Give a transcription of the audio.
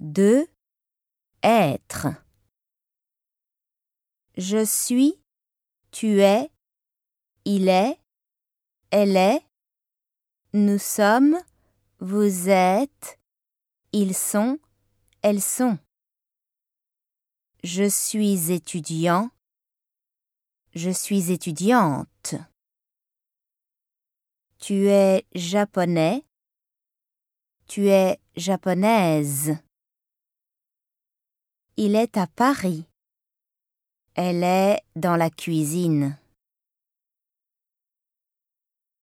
De être. Je suis, tu es, il est, elle est, nous sommes, vous êtes, ils sont, elles sont. Je suis étudiant, je suis étudiante. Tu es japonais, tu es japonaise. Il est à Paris. Elle est dans la cuisine.